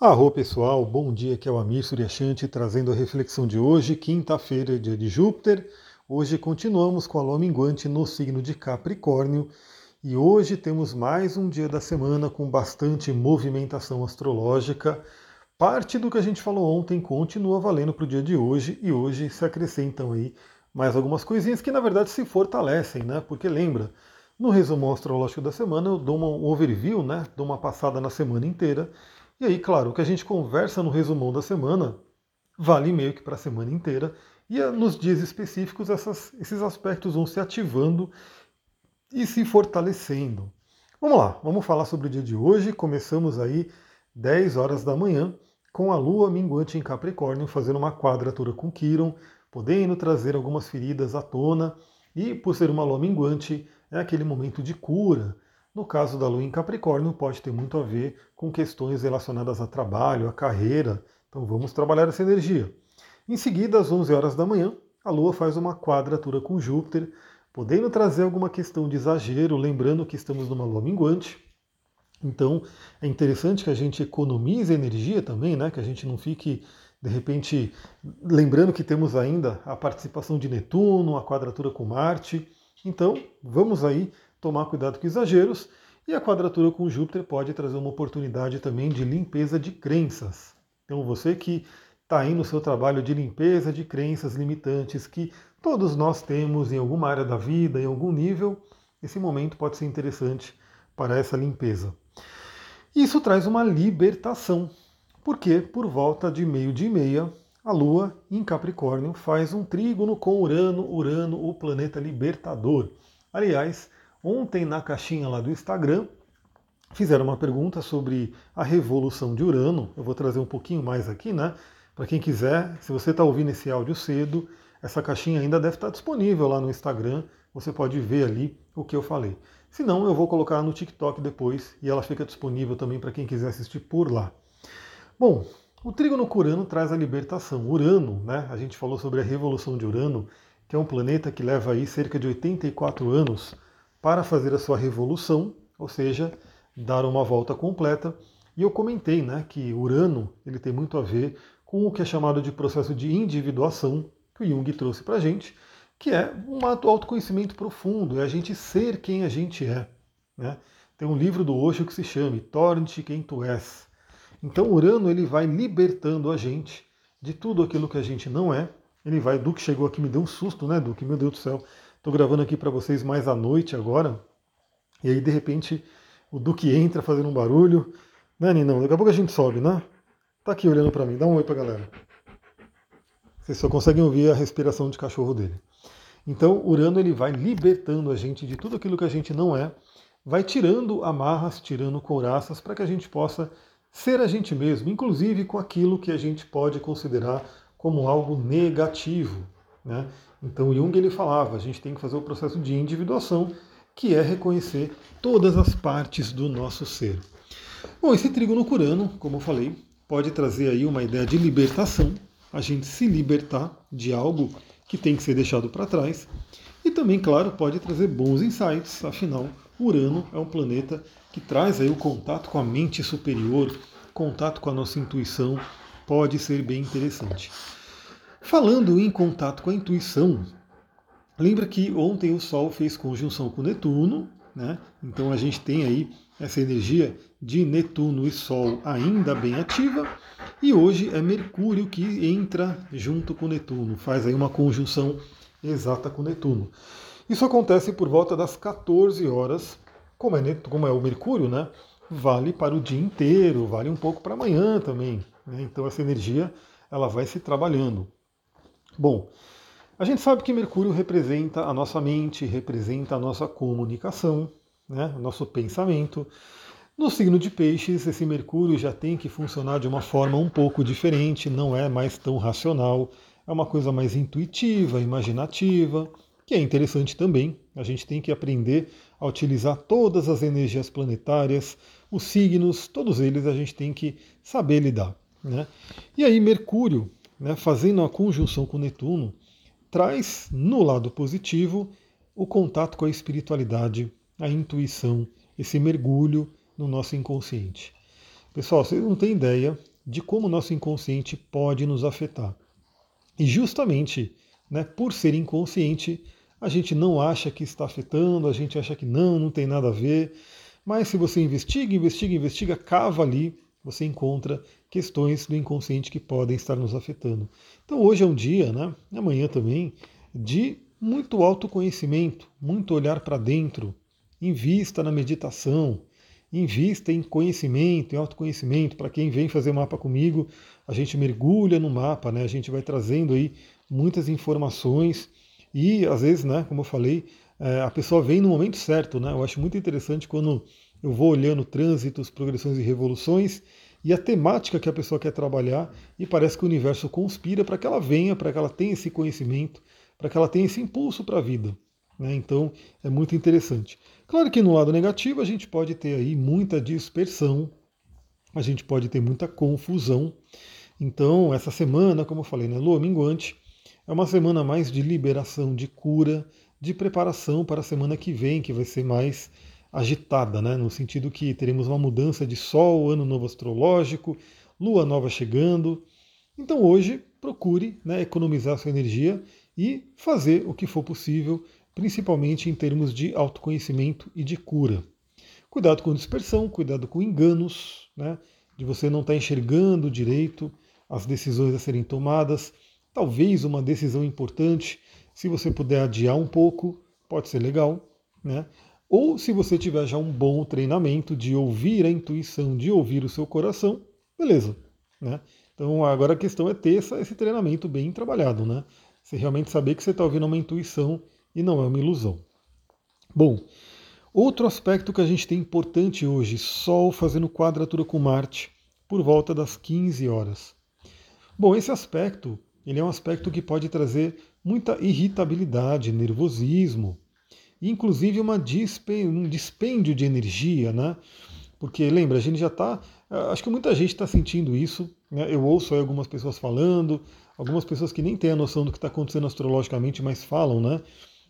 Arro pessoal, bom dia, aqui é o Amir Suryashanti trazendo a reflexão de hoje, quinta-feira, dia de Júpiter. Hoje continuamos com a lua minguante no signo de Capricórnio e hoje temos mais um dia da semana com bastante movimentação astrológica. Parte do que a gente falou ontem continua valendo para o dia de hoje e hoje se acrescentam aí mais algumas coisinhas que na verdade se fortalecem, né? Porque lembra, no resumo astrológico da semana eu dou um overview, né? Dou uma passada na semana inteira e aí, claro, o que a gente conversa no resumão da semana vale meio que para a semana inteira. E eh, nos dias específicos, essas, esses aspectos vão se ativando e se fortalecendo. Vamos lá, vamos falar sobre o dia de hoje. Começamos aí 10 horas da manhã com a lua minguante em Capricórnio fazendo uma quadratura com Quiron, podendo trazer algumas feridas à tona. E por ser uma lua minguante, é aquele momento de cura, no caso da Lua em Capricórnio, pode ter muito a ver com questões relacionadas a trabalho, a carreira. Então vamos trabalhar essa energia. Em seguida, às 11 horas da manhã, a Lua faz uma quadratura com Júpiter, podendo trazer alguma questão de exagero, lembrando que estamos numa Lua minguante. Então é interessante que a gente economize energia também, né? que a gente não fique, de repente, lembrando que temos ainda a participação de Netuno, a quadratura com Marte. Então vamos aí tomar cuidado com exageros. E a quadratura com Júpiter pode trazer uma oportunidade também de limpeza de crenças. Então você que está aí no seu trabalho de limpeza de crenças limitantes que todos nós temos em alguma área da vida, em algum nível, esse momento pode ser interessante para essa limpeza. Isso traz uma libertação, porque por volta de meio dia e meia, a Lua em Capricórnio faz um trígono com Urano, Urano, o planeta libertador. Aliás, Ontem, na caixinha lá do Instagram, fizeram uma pergunta sobre a revolução de Urano. Eu vou trazer um pouquinho mais aqui, né? Para quem quiser, se você está ouvindo esse áudio cedo, essa caixinha ainda deve estar tá disponível lá no Instagram. Você pode ver ali o que eu falei. Se não, eu vou colocar no TikTok depois e ela fica disponível também para quem quiser assistir por lá. Bom, o trígono com Urano traz a libertação. Urano, né? A gente falou sobre a revolução de Urano, que é um planeta que leva aí cerca de 84 anos para fazer a sua revolução, ou seja, dar uma volta completa. E eu comentei né, que Urano ele tem muito a ver com o que é chamado de processo de individuação, que o Jung trouxe para a gente, que é um autoconhecimento profundo, é a gente ser quem a gente é. Né? Tem um livro do Osho que se chama Torne-te quem tu és. Então Urano ele vai libertando a gente de tudo aquilo que a gente não é. Ele vai, Duque chegou aqui, me deu um susto, né, Duque? Meu Deus do céu. Estou gravando aqui para vocês mais à noite agora. E aí, de repente, o Duque entra fazendo um barulho. Né, Ninão? Daqui a pouco a gente sobe, né? Tá aqui olhando para mim. Dá um oi para galera. Vocês só conseguem ouvir a respiração de cachorro dele. Então, Urano ele vai libertando a gente de tudo aquilo que a gente não é, vai tirando amarras, tirando couraças para que a gente possa ser a gente mesmo, inclusive com aquilo que a gente pode considerar como algo negativo. Né? Então Jung ele falava, a gente tem que fazer o processo de individuação, que é reconhecer todas as partes do nosso ser. Bom, esse trígono curano, como eu falei, pode trazer aí uma ideia de libertação, a gente se libertar de algo que tem que ser deixado para trás. E também, claro, pode trazer bons insights, afinal, Urano é um planeta que traz aí o contato com a mente superior, contato com a nossa intuição, pode ser bem interessante. Falando em contato com a intuição, lembra que ontem o Sol fez conjunção com Netuno, né? Então a gente tem aí essa energia de Netuno e Sol ainda bem ativa, e hoje é Mercúrio que entra junto com Netuno, faz aí uma conjunção exata com Netuno. Isso acontece por volta das 14 horas, como é, como é o Mercúrio, né? Vale para o dia inteiro, vale um pouco para amanhã também. Né? Então essa energia ela vai se trabalhando. Bom, a gente sabe que Mercúrio representa a nossa mente, representa a nossa comunicação, né, o nosso pensamento. No signo de Peixes, esse Mercúrio já tem que funcionar de uma forma um pouco diferente, não é mais tão racional, é uma coisa mais intuitiva, imaginativa, que é interessante também. A gente tem que aprender a utilizar todas as energias planetárias, os signos, todos eles a gente tem que saber lidar. Né? E aí, Mercúrio né, fazendo a conjunção com Netuno, traz no lado positivo o contato com a espiritualidade, a intuição, esse mergulho no nosso inconsciente. Pessoal, vocês não têm ideia de como o nosso inconsciente pode nos afetar. E justamente né, por ser inconsciente, a gente não acha que está afetando, a gente acha que não, não tem nada a ver. Mas se você investiga, investiga, investiga, cava ali, você encontra questões do inconsciente que podem estar nos afetando. Então hoje é um dia, né, amanhã também, de muito autoconhecimento, muito olhar para dentro, invista na meditação, invista em conhecimento, em autoconhecimento. Para quem vem fazer mapa comigo, a gente mergulha no mapa, né? A gente vai trazendo aí muitas informações e às vezes, né, como eu falei, é, a pessoa vem no momento certo, né? Eu acho muito interessante quando eu vou olhando trânsitos, progressões e revoluções e a temática que a pessoa quer trabalhar e parece que o universo conspira para que ela venha, para que ela tenha esse conhecimento, para que ela tenha esse impulso para a vida. Né? Então é muito interessante. Claro que no lado negativo a gente pode ter aí muita dispersão, a gente pode ter muita confusão. Então, essa semana, como eu falei, né, lua minguante, é uma semana mais de liberação, de cura, de preparação para a semana que vem, que vai ser mais agitada, né, no sentido que teremos uma mudança de sol, ano novo astrológico, lua nova chegando. Então, hoje, procure né, economizar sua energia e fazer o que for possível principalmente em termos de autoconhecimento e de cura. Cuidado com dispersão, cuidado com enganos, né? de você não estar tá enxergando direito as decisões a serem tomadas. Talvez uma decisão importante, se você puder adiar um pouco, pode ser legal. Né? Ou se você tiver já um bom treinamento de ouvir a intuição, de ouvir o seu coração, beleza. Né? Então agora a questão é ter esse treinamento bem trabalhado, né? Você realmente saber que você está ouvindo uma intuição e não é uma ilusão. Bom, outro aspecto que a gente tem importante hoje, Sol fazendo quadratura com Marte por volta das 15 horas. Bom, esse aspecto, ele é um aspecto que pode trazer muita irritabilidade, nervosismo, inclusive uma um dispêndio de energia, né? Porque lembra, a gente já está, acho que muita gente está sentindo isso. Né? Eu ouço aí algumas pessoas falando, algumas pessoas que nem têm a noção do que está acontecendo astrologicamente, mas falam, né?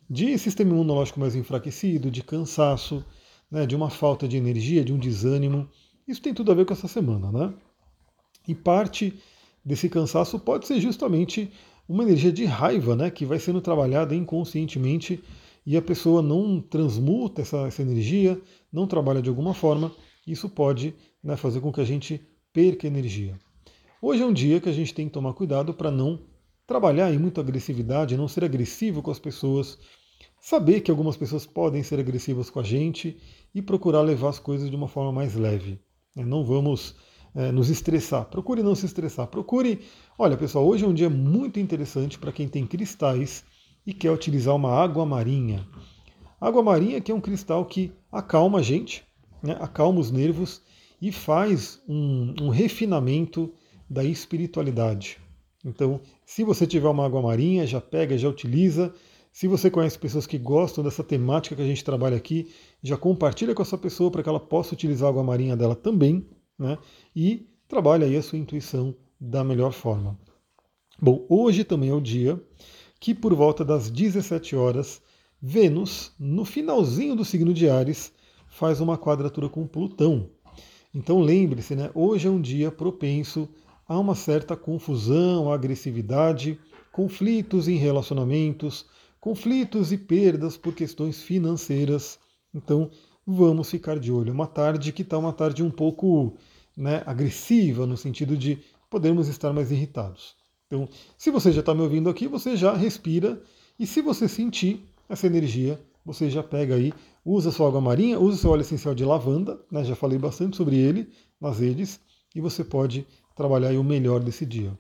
de sistema imunológico mais enfraquecido, de cansaço, né, de uma falta de energia, de um desânimo. Isso tem tudo a ver com essa semana, né? E parte desse cansaço pode ser justamente uma energia de raiva, né, que vai sendo trabalhada inconscientemente e a pessoa não transmuta essa, essa energia, não trabalha de alguma forma. Isso pode né, fazer com que a gente perca energia. Hoje é um dia que a gente tem que tomar cuidado para não trabalhar em muita agressividade, não ser agressivo com as pessoas, saber que algumas pessoas podem ser agressivas com a gente e procurar levar as coisas de uma forma mais leve. Né? Não vamos é, nos estressar. Procure não se estressar. Procure. Olha, pessoal, hoje é um dia muito interessante para quem tem cristais e quer utilizar uma água marinha. água marinha que é um cristal que acalma a gente, né? acalma os nervos e faz um, um refinamento da espiritualidade. Então, se você tiver uma água marinha, já pega, já utiliza. Se você conhece pessoas que gostam dessa temática que a gente trabalha aqui, já compartilha com essa pessoa para que ela possa utilizar a água marinha dela também, né? E trabalha aí a sua intuição da melhor forma. Bom, hoje também é o dia que por volta das 17 horas, Vênus, no finalzinho do signo de Ares, faz uma quadratura com Plutão. Então lembre-se, né? Hoje é um dia propenso há uma certa confusão, agressividade, conflitos em relacionamentos, conflitos e perdas por questões financeiras. Então, vamos ficar de olho. Uma tarde que está uma tarde um pouco né, agressiva, no sentido de podermos estar mais irritados. Então, se você já está me ouvindo aqui, você já respira e se você sentir essa energia, você já pega aí, usa sua água marinha, usa seu óleo essencial de lavanda, né, já falei bastante sobre ele nas redes, e você pode trabalhar o melhor desse dia.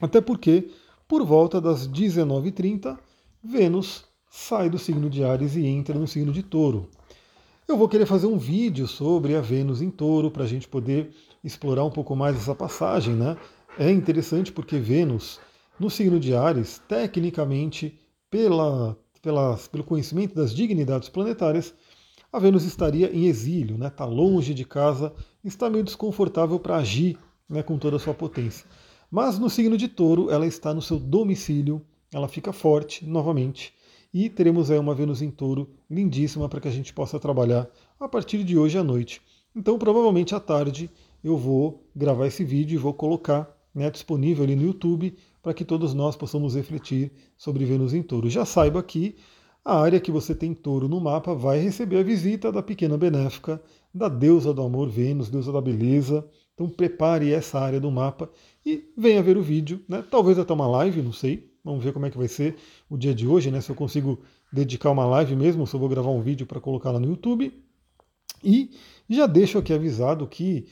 Até porque, por volta das 19h30, Vênus sai do signo de Ares e entra no signo de Touro. Eu vou querer fazer um vídeo sobre a Vênus em Touro para a gente poder explorar um pouco mais essa passagem, né? É interessante porque Vênus, no signo de Ares, tecnicamente, pela, pela, pelo conhecimento das dignidades planetárias, a Vênus estaria em exílio, está né? Tá longe de casa, está meio desconfortável para agir né, com toda a sua potência. Mas no signo de touro, ela está no seu domicílio, ela fica forte novamente. E teremos aí uma Vênus em touro lindíssima para que a gente possa trabalhar a partir de hoje à noite. Então, provavelmente à tarde, eu vou gravar esse vídeo e vou colocar né, disponível ali no YouTube para que todos nós possamos refletir sobre Vênus em Touro. Já saiba que a área que você tem touro no mapa vai receber a visita da pequena benéfica, da deusa do amor Vênus, deusa da beleza. Então prepare essa área do mapa e venha ver o vídeo, né? Talvez até uma live, não sei. Vamos ver como é que vai ser o dia de hoje, né? Se eu consigo dedicar uma live mesmo, se eu vou gravar um vídeo para colocar lá no YouTube. E já deixo aqui avisado que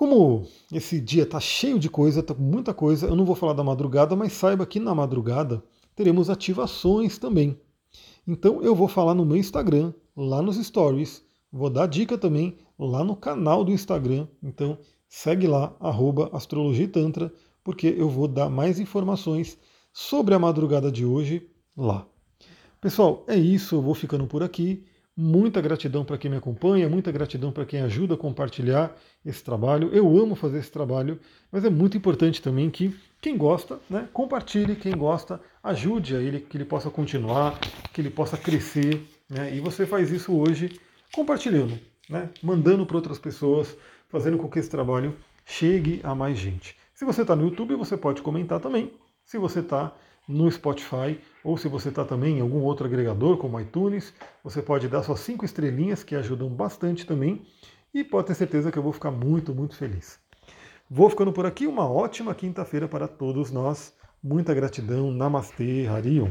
como esse dia está cheio de coisa, está com muita coisa, eu não vou falar da madrugada, mas saiba que na madrugada teremos ativações também. Então eu vou falar no meu Instagram, lá nos stories, vou dar dica também lá no canal do Instagram. Então segue lá, arroba Astrologia Tantra, porque eu vou dar mais informações sobre a madrugada de hoje lá. Pessoal, é isso, eu vou ficando por aqui. Muita gratidão para quem me acompanha, muita gratidão para quem ajuda a compartilhar esse trabalho. Eu amo fazer esse trabalho, mas é muito importante também que quem gosta, né, compartilhe, quem gosta, ajude a ele, que ele possa continuar, que ele possa crescer. Né, e você faz isso hoje compartilhando, né, mandando para outras pessoas, fazendo com que esse trabalho chegue a mais gente. Se você está no YouTube, você pode comentar também. Se você está no Spotify, ou se você está também em algum outro agregador, como iTunes, você pode dar suas cinco estrelinhas, que ajudam bastante também, e pode ter certeza que eu vou ficar muito, muito feliz. Vou ficando por aqui, uma ótima quinta-feira para todos nós. Muita gratidão, Namastê, Harion.